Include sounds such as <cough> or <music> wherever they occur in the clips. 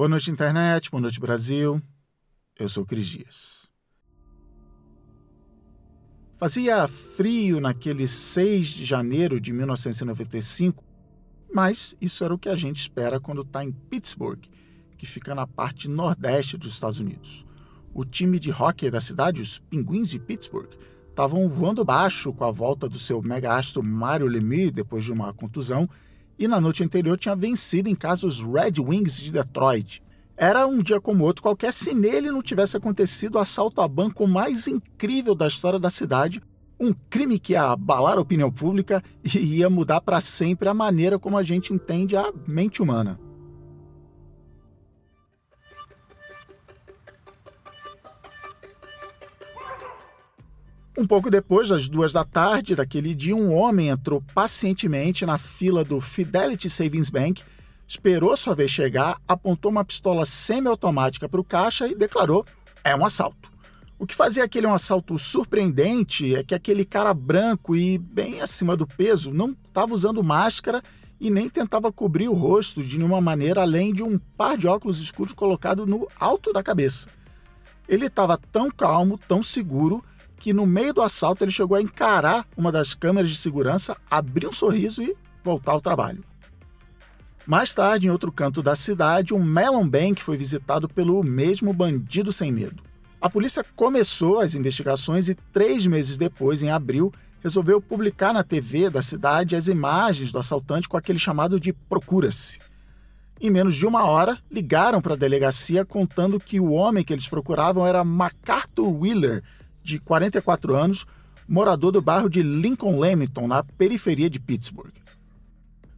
Boa noite, internet. Boa noite, Brasil. Eu sou Cris Dias. Fazia frio naquele 6 de janeiro de 1995, mas isso era o que a gente espera quando está em Pittsburgh, que fica na parte nordeste dos Estados Unidos. O time de hockey da cidade, os Pinguins de Pittsburgh, estavam voando baixo com a volta do seu mega-astro Mario Lemieux depois de uma contusão e na noite anterior tinha vencido em casa os Red Wings de Detroit. Era um dia como outro qualquer se nele não tivesse acontecido o assalto a banco mais incrível da história da cidade, um crime que ia abalar a opinião pública e ia mudar para sempre a maneira como a gente entende a mente humana. Um pouco depois das duas da tarde daquele dia, um homem entrou pacientemente na fila do Fidelity Savings Bank, esperou sua vez chegar, apontou uma pistola semiautomática para o caixa e declarou: é um assalto. O que fazia aquele um assalto surpreendente é que aquele cara branco e bem acima do peso não estava usando máscara e nem tentava cobrir o rosto de nenhuma maneira além de um par de óculos escuros colocado no alto da cabeça. Ele estava tão calmo, tão seguro, que no meio do assalto ele chegou a encarar uma das câmeras de segurança, abrir um sorriso e voltar ao trabalho. Mais tarde, em outro canto da cidade, um Melon Bank foi visitado pelo mesmo bandido sem medo. A polícia começou as investigações e, três meses depois, em abril, resolveu publicar na TV da cidade as imagens do assaltante com aquele chamado de Procura-se. Em menos de uma hora, ligaram para a delegacia contando que o homem que eles procuravam era MacArthur Wheeler, de 44 anos, morador do bairro de Lincoln Lamington, na periferia de Pittsburgh.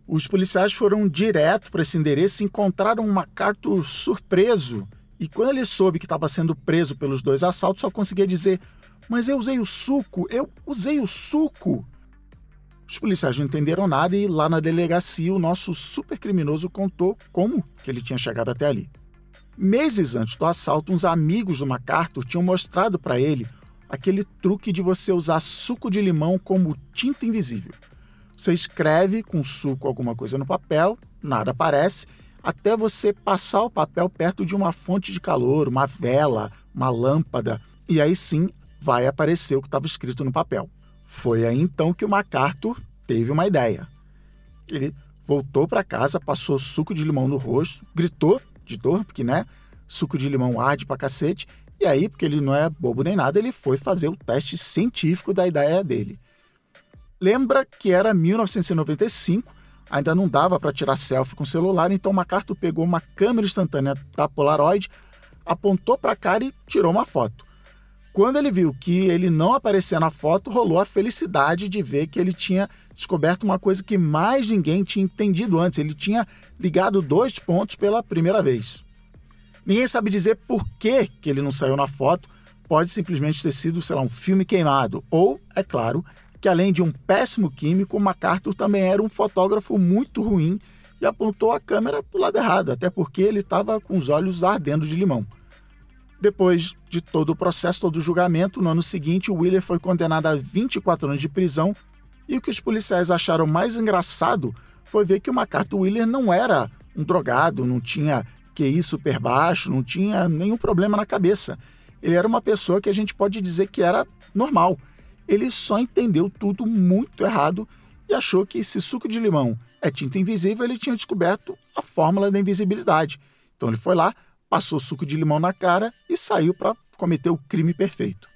Os policiais foram direto para esse endereço e encontraram um MacArthur surpreso. E quando ele soube que estava sendo preso pelos dois assaltos, só conseguia dizer: Mas eu usei o suco, eu usei o suco. Os policiais não entenderam nada e lá na delegacia o nosso supercriminoso contou como que ele tinha chegado até ali. Meses antes do assalto, uns amigos do MacArthur tinham mostrado para ele aquele truque de você usar suco de limão como tinta invisível. Você escreve com suco alguma coisa no papel, nada aparece, até você passar o papel perto de uma fonte de calor, uma vela, uma lâmpada, e aí sim vai aparecer o que estava escrito no papel. Foi aí então que o MacArthur teve uma ideia. Ele voltou para casa, passou suco de limão no rosto, gritou de dor, porque né, suco de limão arde pra cacete, e aí, porque ele não é bobo nem nada, ele foi fazer o teste científico da ideia dele. Lembra que era 1995, ainda não dava para tirar selfie com celular, então MacArthur pegou uma câmera instantânea da Polaroid, apontou para a cara e tirou uma foto. Quando ele viu que ele não aparecia na foto, rolou a felicidade de ver que ele tinha descoberto uma coisa que mais ninguém tinha entendido antes. Ele tinha ligado dois pontos pela primeira vez. Ninguém sabe dizer por que, que ele não saiu na foto. Pode simplesmente ter sido, sei lá, um filme queimado. Ou, é claro, que além de um péssimo químico, MacArthur também era um fotógrafo muito ruim e apontou a câmera para o lado errado, até porque ele estava com os olhos ardendo de limão. Depois de todo o processo, todo o julgamento, no ano seguinte, o Wheeler foi condenado a 24 anos de prisão. E o que os policiais acharam mais engraçado foi ver que o MacArthur Wheeler não era um drogado, não tinha QI super baixo, não tinha nenhum problema na cabeça. Ele era uma pessoa que a gente pode dizer que era normal. Ele só entendeu tudo muito errado e achou que se suco de limão é tinta invisível, ele tinha descoberto a fórmula da invisibilidade. Então ele foi lá, passou suco de limão na cara e saiu para cometer o crime perfeito.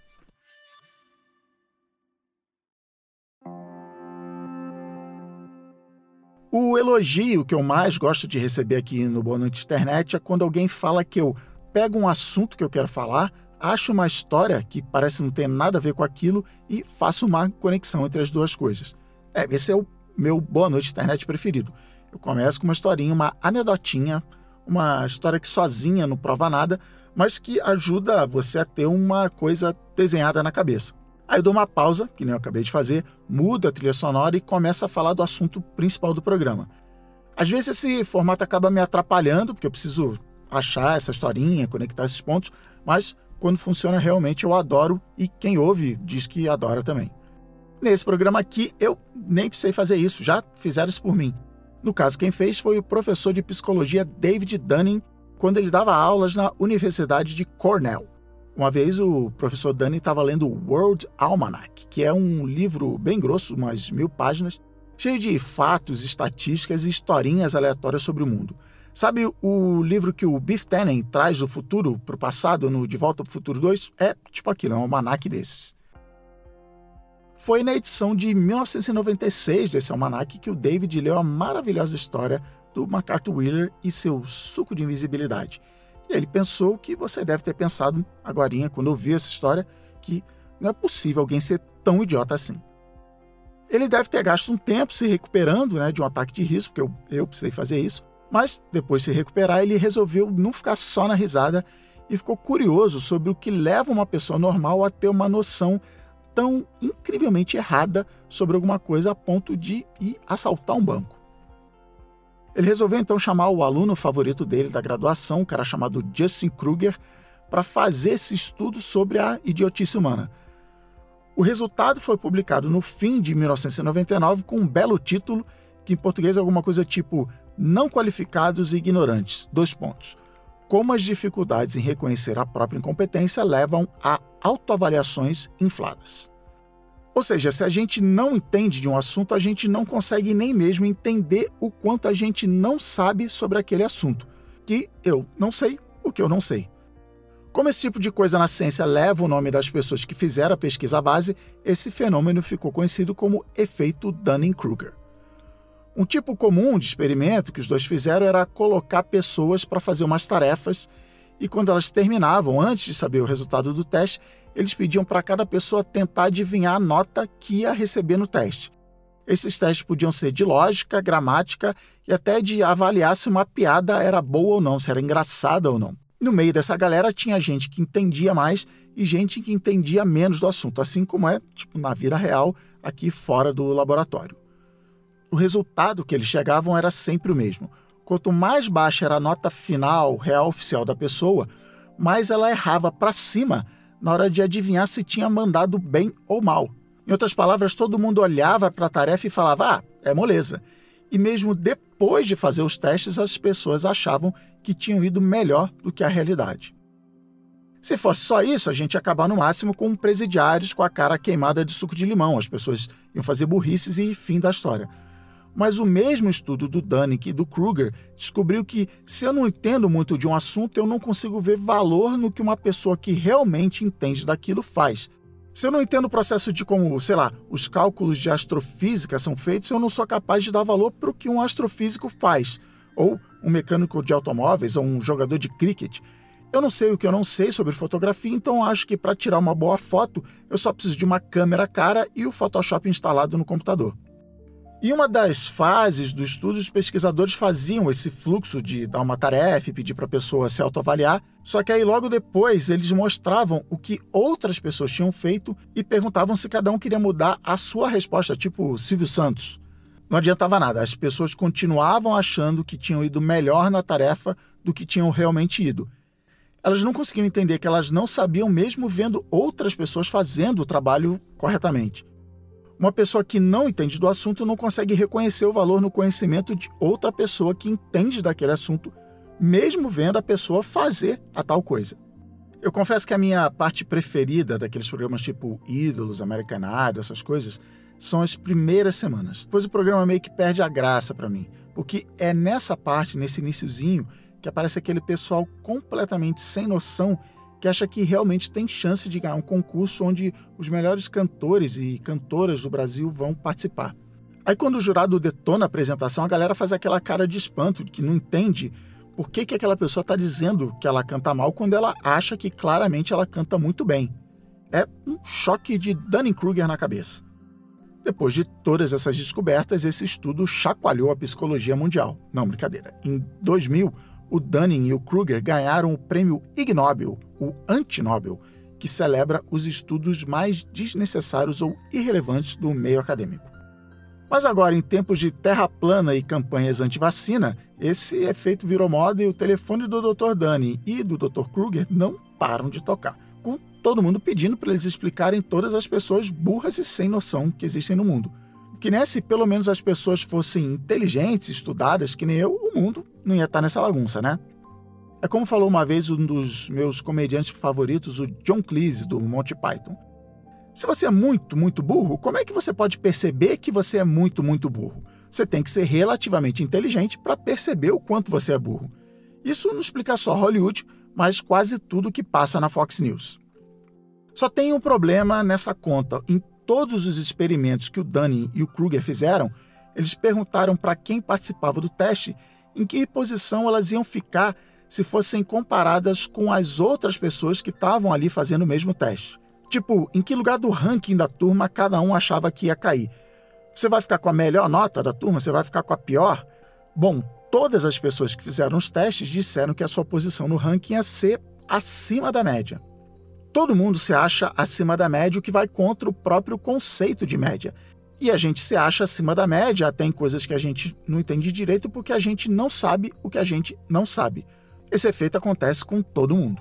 O elogio que eu mais gosto de receber aqui no Boa Noite Internet é quando alguém fala que eu pego um assunto que eu quero falar, acho uma história que parece não ter nada a ver com aquilo e faço uma conexão entre as duas coisas. É, esse é o meu Boa Noite Internet preferido. Eu começo com uma historinha, uma anedotinha, uma história que sozinha não prova nada, mas que ajuda você a ter uma coisa desenhada na cabeça. Aí eu dou uma pausa, que nem eu acabei de fazer, mudo a trilha sonora e começo a falar do assunto principal do programa. Às vezes esse formato acaba me atrapalhando, porque eu preciso achar essa historinha, conectar esses pontos, mas quando funciona realmente eu adoro e quem ouve diz que adora também. Nesse programa aqui eu nem precisei fazer isso, já fizeram isso por mim. No caso, quem fez foi o professor de psicologia David Dunning, quando ele dava aulas na Universidade de Cornell. Uma vez o professor Dani estava lendo o World Almanac, que é um livro bem grosso, umas mil páginas, cheio de fatos, estatísticas e historinhas aleatórias sobre o mundo. Sabe o livro que o Biff Tannen traz do futuro para o passado no De Volta para o Futuro 2? É tipo aquilo, é um almanac desses. Foi na edição de 1996 desse almanac que o David leu a maravilhosa história do MacArthur Wheeler e seu suco de invisibilidade. E ele pensou que você deve ter pensado agora, quando ouviu essa história, que não é possível alguém ser tão idiota assim. Ele deve ter gasto um tempo se recuperando né, de um ataque de risco, porque eu, eu precisei fazer isso, mas depois de se recuperar, ele resolveu não ficar só na risada e ficou curioso sobre o que leva uma pessoa normal a ter uma noção tão incrivelmente errada sobre alguma coisa a ponto de ir assaltar um banco. Ele resolveu então chamar o aluno favorito dele da graduação, um cara chamado Justin Kruger, para fazer esse estudo sobre a idiotice humana. O resultado foi publicado no fim de 1999 com um belo título, que em português é alguma coisa tipo Não qualificados e ignorantes. Dois pontos. Como as dificuldades em reconhecer a própria incompetência levam a autoavaliações infladas. Ou seja, se a gente não entende de um assunto, a gente não consegue nem mesmo entender o quanto a gente não sabe sobre aquele assunto. Que eu não sei o que eu não sei. Como esse tipo de coisa na ciência leva o nome das pessoas que fizeram a pesquisa base, esse fenômeno ficou conhecido como efeito Dunning-Kruger. Um tipo comum de experimento que os dois fizeram era colocar pessoas para fazer umas tarefas e quando elas terminavam, antes de saber o resultado do teste, eles pediam para cada pessoa tentar adivinhar a nota que ia receber no teste. Esses testes podiam ser de lógica, gramática e até de avaliar se uma piada era boa ou não, se era engraçada ou não. No meio dessa galera tinha gente que entendia mais e gente que entendia menos do assunto, assim como é tipo na vida real aqui fora do laboratório. O resultado que eles chegavam era sempre o mesmo. Quanto mais baixa era a nota final, real oficial da pessoa, mais ela errava para cima na hora de adivinhar se tinha mandado bem ou mal. Em outras palavras, todo mundo olhava para a tarefa e falava: ah, é moleza. E mesmo depois de fazer os testes, as pessoas achavam que tinham ido melhor do que a realidade. Se fosse só isso, a gente ia acabar no máximo com presidiários com a cara queimada de suco de limão. As pessoas iam fazer burrices e fim da história. Mas o mesmo estudo do Dunning e do Kruger descobriu que, se eu não entendo muito de um assunto, eu não consigo ver valor no que uma pessoa que realmente entende daquilo faz. Se eu não entendo o processo de como, sei lá, os cálculos de astrofísica são feitos, eu não sou capaz de dar valor para o que um astrofísico faz, ou um mecânico de automóveis, ou um jogador de cricket. Eu não sei o que eu não sei sobre fotografia, então acho que para tirar uma boa foto eu só preciso de uma câmera cara e o Photoshop instalado no computador. Em uma das fases do estudo, os pesquisadores faziam esse fluxo de dar uma tarefa e pedir para a pessoa se autoavaliar, só que aí logo depois eles mostravam o que outras pessoas tinham feito e perguntavam se cada um queria mudar a sua resposta, tipo Silvio Santos. Não adiantava nada, as pessoas continuavam achando que tinham ido melhor na tarefa do que tinham realmente ido. Elas não conseguiam entender que elas não sabiam mesmo vendo outras pessoas fazendo o trabalho corretamente. Uma pessoa que não entende do assunto não consegue reconhecer o valor no conhecimento de outra pessoa que entende daquele assunto, mesmo vendo a pessoa fazer a tal coisa. Eu confesso que a minha parte preferida daqueles programas tipo Ídolos, American Idol, essas coisas, são as primeiras semanas. Depois o programa meio que perde a graça para mim, porque é nessa parte, nesse iníciozinho, que aparece aquele pessoal completamente sem noção que acha que realmente tem chance de ganhar um concurso onde os melhores cantores e cantoras do Brasil vão participar. Aí quando o jurado detona a apresentação, a galera faz aquela cara de espanto, que não entende por que, que aquela pessoa está dizendo que ela canta mal quando ela acha que claramente ela canta muito bem. É um choque de Dunning-Kruger na cabeça. Depois de todas essas descobertas, esse estudo chacoalhou a psicologia mundial. Não, brincadeira. Em 2000, o Dunning e o Kruger ganharam o prêmio Ig Nobel, o Antinobel, que celebra os estudos mais desnecessários ou irrelevantes do meio acadêmico. Mas agora, em tempos de terra plana e campanhas anti-vacina, esse efeito virou moda e o telefone do Dr. Dunning e do Dr. Kruger não param de tocar, com todo mundo pedindo para eles explicarem todas as pessoas burras e sem noção que existem no mundo. Que nem se pelo menos as pessoas fossem inteligentes, estudadas, que nem eu, o mundo não ia estar nessa bagunça, né? É como falou uma vez um dos meus comediantes favoritos, o John Cleese, do Monty Python. Se você é muito, muito burro, como é que você pode perceber que você é muito, muito burro? Você tem que ser relativamente inteligente para perceber o quanto você é burro. Isso não explica só Hollywood, mas quase tudo que passa na Fox News. Só tem um problema nessa conta. Em todos os experimentos que o Dunning e o Kruger fizeram, eles perguntaram para quem participava do teste em que posição elas iam ficar se fossem comparadas com as outras pessoas que estavam ali fazendo o mesmo teste. Tipo, em que lugar do ranking da turma cada um achava que ia cair? Você vai ficar com a melhor nota da turma? Você vai ficar com a pior? Bom, todas as pessoas que fizeram os testes disseram que a sua posição no ranking ia ser acima da média. Todo mundo se acha acima da média, o que vai contra o próprio conceito de média. E a gente se acha acima da média até em coisas que a gente não entende direito porque a gente não sabe o que a gente não sabe. Esse efeito acontece com todo mundo.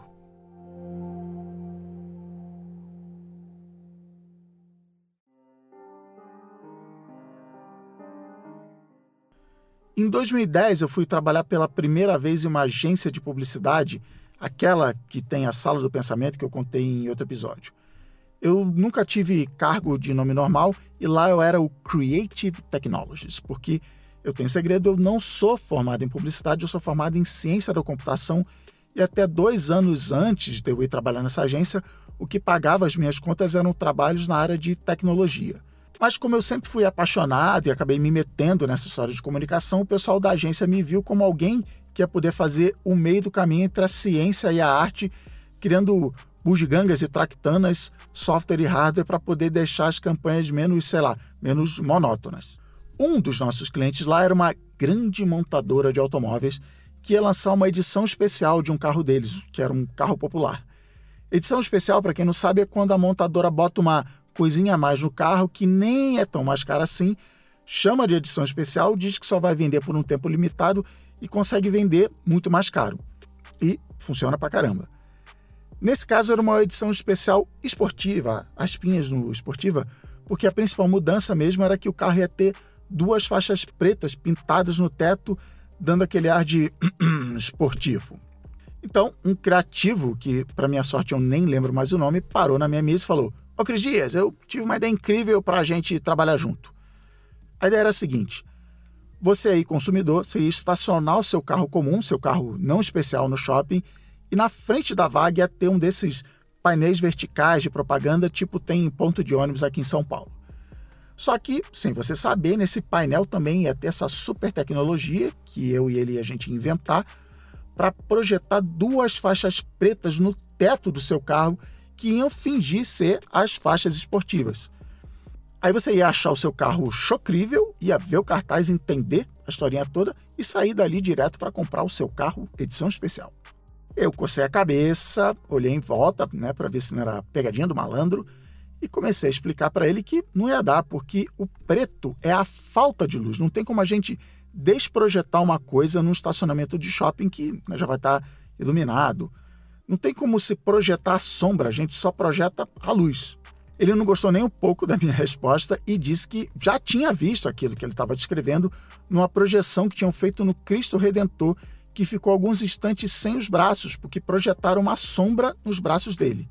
Em 2010, eu fui trabalhar pela primeira vez em uma agência de publicidade, aquela que tem a sala do pensamento que eu contei em outro episódio. Eu nunca tive cargo de nome normal e lá eu era o Creative Technologies, porque eu tenho um segredo, eu não sou formado em publicidade, eu sou formado em ciência da computação e até dois anos antes de eu ir trabalhar nessa agência, o que pagava as minhas contas eram trabalhos na área de tecnologia. Mas como eu sempre fui apaixonado e acabei me metendo nessa história de comunicação, o pessoal da agência me viu como alguém que ia poder fazer o meio do caminho entre a ciência e a arte, criando bugigangas e tractanas, software e hardware para poder deixar as campanhas menos, sei lá, menos monótonas. Um dos nossos clientes lá era uma grande montadora de automóveis que ia lançar uma edição especial de um carro deles, que era um carro popular. Edição especial, para quem não sabe, é quando a montadora bota uma coisinha a mais no carro que nem é tão mais cara assim, chama de edição especial, diz que só vai vender por um tempo limitado e consegue vender muito mais caro. E funciona pra caramba. Nesse caso era uma edição especial esportiva, aspinhas no esportiva, porque a principal mudança mesmo era que o carro ia ter duas faixas pretas pintadas no teto, dando aquele ar de <clears throat> esportivo. Então, um criativo, que para minha sorte eu nem lembro mais o nome, parou na minha mesa e falou: Ô Cris Dias, eu tive uma ideia incrível para a gente trabalhar junto. A ideia era a seguinte: você aí, consumidor, você ia estacionar o seu carro comum, seu carro não especial no shopping, e na frente da vaga ia ter um desses painéis verticais de propaganda, tipo tem em ponto de ônibus aqui em São Paulo. Só que, sem você saber, nesse painel também ia ter essa super tecnologia que eu e ele a gente inventar para projetar duas faixas pretas no teto do seu carro que iam fingir ser as faixas esportivas. Aí você ia achar o seu carro chocrível, ia ver o cartaz, entender a historinha toda e sair dali direto para comprar o seu carro edição especial. Eu cocei a cabeça, olhei em volta, né, para ver se não era pegadinha do malandro e comecei a explicar para ele que não ia dar, porque o preto é a falta de luz. Não tem como a gente desprojetar uma coisa num estacionamento de shopping que né, já vai estar tá iluminado. Não tem como se projetar a sombra, a gente só projeta a luz. Ele não gostou nem um pouco da minha <laughs> resposta e disse que já tinha visto aquilo que ele estava descrevendo numa projeção que tinham feito no Cristo Redentor, que ficou alguns instantes sem os braços, porque projetaram uma sombra nos braços dele.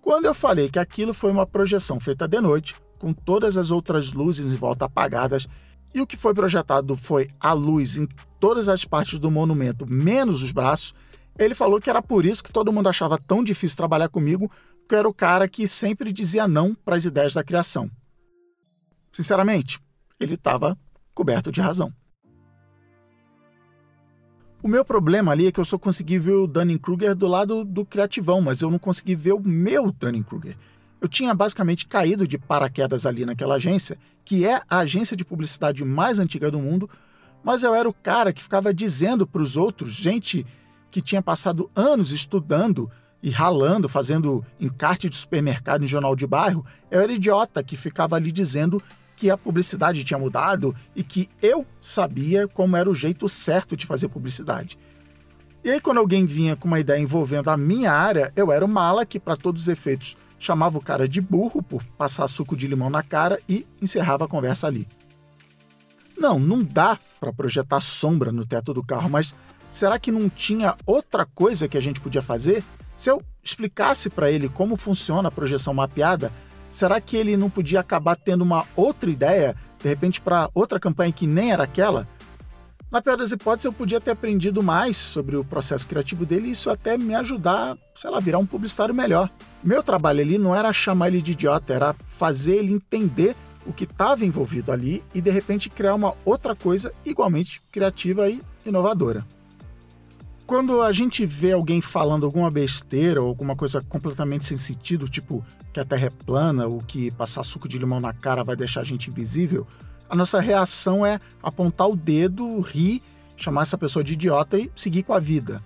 Quando eu falei que aquilo foi uma projeção feita de noite, com todas as outras luzes em volta apagadas, e o que foi projetado foi a luz em todas as partes do monumento, menos os braços, ele falou que era por isso que todo mundo achava tão difícil trabalhar comigo, eu era o cara que sempre dizia não para as ideias da criação. Sinceramente, ele estava coberto de razão. O meu problema ali é que eu só consegui ver o Dunning-Kruger do lado do criativão, mas eu não consegui ver o meu Dunning-Kruger. Eu tinha basicamente caído de paraquedas ali naquela agência, que é a agência de publicidade mais antiga do mundo, mas eu era o cara que ficava dizendo para os outros, gente que tinha passado anos estudando e ralando, fazendo encarte de supermercado em jornal de bairro, eu era idiota que ficava ali dizendo que a publicidade tinha mudado e que eu sabia como era o jeito certo de fazer publicidade. E aí, quando alguém vinha com uma ideia envolvendo a minha área, eu era o mala que, para todos os efeitos, chamava o cara de burro por passar suco de limão na cara e encerrava a conversa ali. Não, não dá para projetar sombra no teto do carro, mas será que não tinha outra coisa que a gente podia fazer? Se eu explicasse para ele como funciona a projeção mapeada, será que ele não podia acabar tendo uma outra ideia, de repente para outra campanha que nem era aquela? Na pior das hipóteses, eu podia ter aprendido mais sobre o processo criativo dele e isso até me ajudar, sei lá, virar um publicitário melhor. Meu trabalho ali não era chamar ele de idiota, era fazer ele entender o que estava envolvido ali e de repente criar uma outra coisa igualmente criativa e inovadora. Quando a gente vê alguém falando alguma besteira ou alguma coisa completamente sem sentido, tipo que a Terra é plana ou que passar suco de limão na cara vai deixar a gente invisível, a nossa reação é apontar o dedo, rir, chamar essa pessoa de idiota e seguir com a vida.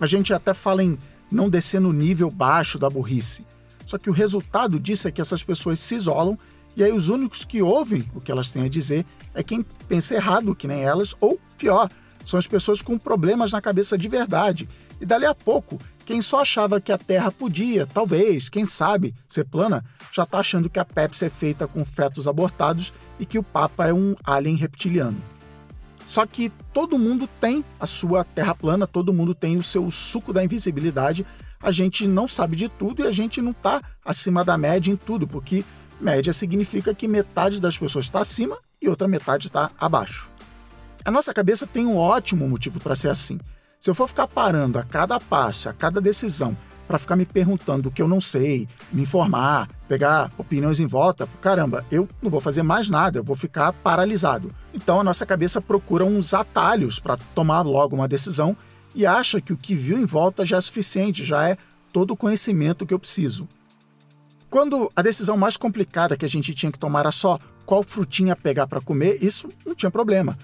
A gente até fala em não descer no nível baixo da burrice. Só que o resultado disso é que essas pessoas se isolam e aí os únicos que ouvem o que elas têm a dizer é quem pensa errado, que nem elas, ou pior, são as pessoas com problemas na cabeça de verdade. E dali a pouco, quem só achava que a Terra podia, talvez, quem sabe, ser plana, já está achando que a Pepsi é feita com fetos abortados e que o Papa é um alien reptiliano. Só que todo mundo tem a sua terra plana, todo mundo tem o seu suco da invisibilidade. A gente não sabe de tudo e a gente não está acima da média em tudo, porque média significa que metade das pessoas está acima e outra metade está abaixo. A nossa cabeça tem um ótimo motivo para ser assim. Se eu for ficar parando a cada passo, a cada decisão, para ficar me perguntando o que eu não sei, me informar, pegar opiniões em volta, caramba, eu não vou fazer mais nada, eu vou ficar paralisado. Então a nossa cabeça procura uns atalhos para tomar logo uma decisão e acha que o que viu em volta já é suficiente, já é todo o conhecimento que eu preciso. Quando a decisão mais complicada que a gente tinha que tomar era só qual frutinha pegar para comer, isso não tinha problema.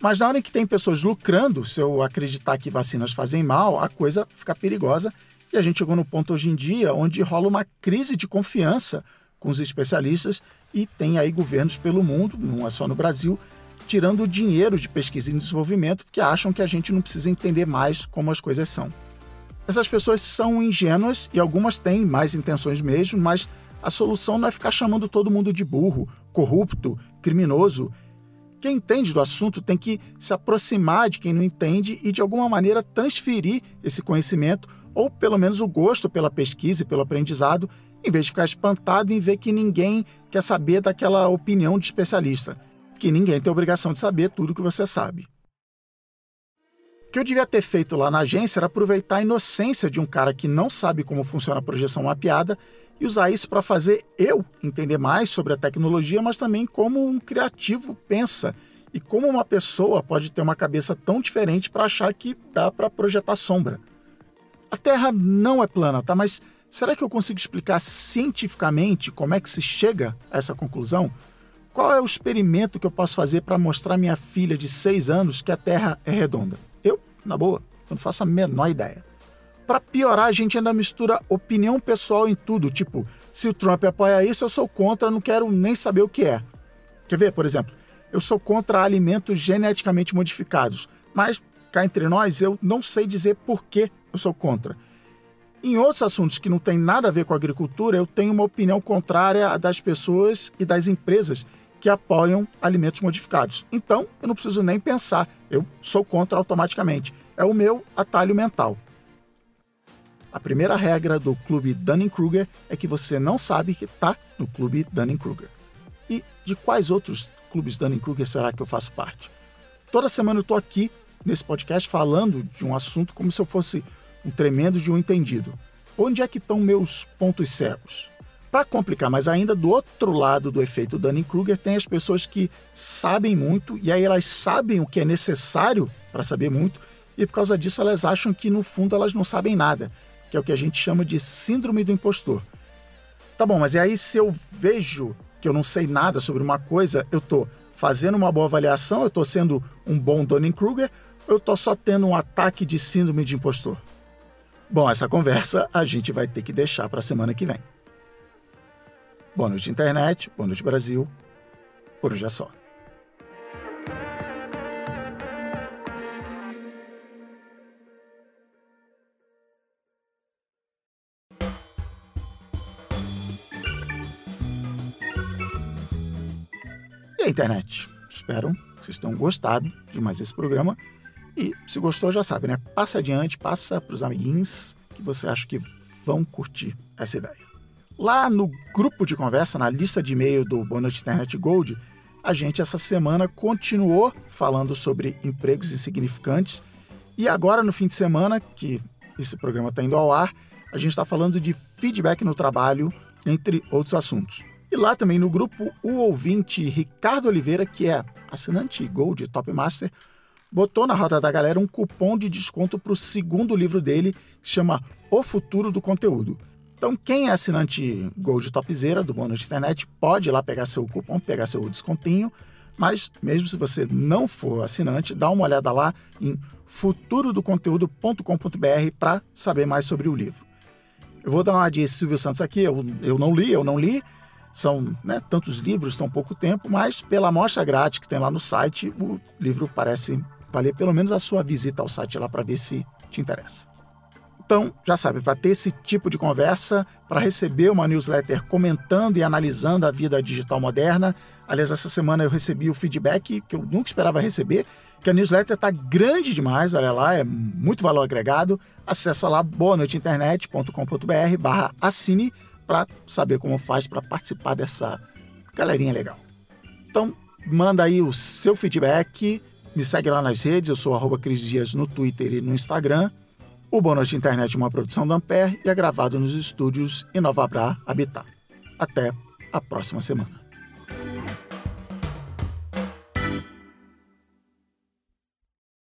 Mas na hora em que tem pessoas lucrando, se eu acreditar que vacinas fazem mal, a coisa fica perigosa e a gente chegou no ponto hoje em dia onde rola uma crise de confiança com os especialistas e tem aí governos pelo mundo, não é só no Brasil, tirando dinheiro de pesquisa e desenvolvimento porque acham que a gente não precisa entender mais como as coisas são. Essas pessoas são ingênuas e algumas têm mais intenções mesmo, mas a solução não é ficar chamando todo mundo de burro, corrupto, criminoso. Quem entende do assunto tem que se aproximar de quem não entende e de alguma maneira transferir esse conhecimento ou pelo menos o gosto pela pesquisa e pelo aprendizado, em vez de ficar espantado em ver que ninguém quer saber daquela opinião de especialista, que ninguém tem obrigação de saber tudo que você sabe. Que eu devia ter feito lá na agência era aproveitar a inocência de um cara que não sabe como funciona a projeção mapeada e usar isso para fazer eu entender mais sobre a tecnologia, mas também como um criativo pensa e como uma pessoa pode ter uma cabeça tão diferente para achar que dá para projetar sombra. A Terra não é plana, tá? Mas será que eu consigo explicar cientificamente como é que se chega a essa conclusão? Qual é o experimento que eu posso fazer para mostrar minha filha de 6 anos que a Terra é redonda? Na boa, eu não faço a menor ideia. Para piorar, a gente ainda mistura opinião pessoal em tudo, tipo, se o Trump apoia isso, eu sou contra, não quero nem saber o que é. Quer ver, por exemplo, eu sou contra alimentos geneticamente modificados, mas cá entre nós, eu não sei dizer por que eu sou contra. Em outros assuntos que não têm nada a ver com agricultura, eu tenho uma opinião contrária à das pessoas e das empresas que apoiam alimentos modificados. Então, eu não preciso nem pensar, eu sou contra automaticamente. É o meu atalho mental. A primeira regra do clube Dunning-Kruger é que você não sabe que está no clube Dunning-Kruger. E de quais outros clubes Dunning-Kruger será que eu faço parte? Toda semana eu estou aqui nesse podcast falando de um assunto como se eu fosse um tremendo de um entendido. Onde é que estão meus pontos cegos? Para complicar mais ainda, do outro lado do efeito Dunning-Kruger tem as pessoas que sabem muito e aí elas sabem o que é necessário para saber muito e por causa disso elas acham que no fundo elas não sabem nada, que é o que a gente chama de síndrome do impostor. Tá bom, mas e aí se eu vejo que eu não sei nada sobre uma coisa, eu tô fazendo uma boa avaliação, eu tô sendo um bom Dunning-Kruger, eu tô só tendo um ataque de síndrome de impostor? Bom, essa conversa a gente vai ter que deixar para a semana que vem. Boa noite, internet. Boa noite, Brasil. Por hoje é só. E a internet? Espero que vocês tenham gostado de mais esse programa E se gostou, já sabe, né? Passa adiante, passa para os amiguinhos que você acha que vão curtir essa ideia. Lá no grupo de conversa, na lista de e-mail do Noite Internet Gold, a gente essa semana continuou falando sobre empregos insignificantes e agora no fim de semana, que esse programa está indo ao ar, a gente está falando de feedback no trabalho, entre outros assuntos. E lá também no grupo, o ouvinte Ricardo Oliveira, que é assinante Gold Top Master, botou na roda da galera um cupom de desconto para o segundo livro dele, que se chama O Futuro do Conteúdo. Então, quem é assinante Gold Topzera do Bônus de Internet pode ir lá pegar seu cupom, pegar seu descontinho, mas mesmo se você não for assinante, dá uma olhada lá em futurodoconteúdo.com.br para saber mais sobre o livro. Eu vou dar uma de Silvio Santos aqui, eu, eu não li, eu não li, são né, tantos livros, tão pouco tempo, mas pela amostra grátis que tem lá no site, o livro parece valer pelo menos a sua visita ao site lá para ver se te interessa. Então, já sabe, para ter esse tipo de conversa, para receber uma newsletter comentando e analisando a vida digital moderna. Aliás, essa semana eu recebi o feedback que eu nunca esperava receber, que a newsletter está grande demais, olha lá, é muito valor agregado. Acesse lá boanoiteinternet.com.br barra assine para saber como faz para participar dessa galerinha legal. Então, manda aí o seu feedback, me segue lá nas redes, eu sou arroba Cris Dias no Twitter e no Instagram. O Bônus de Internet é uma produção da Ampere e é gravado nos estúdios Inovabrá Habitat. Até a próxima semana.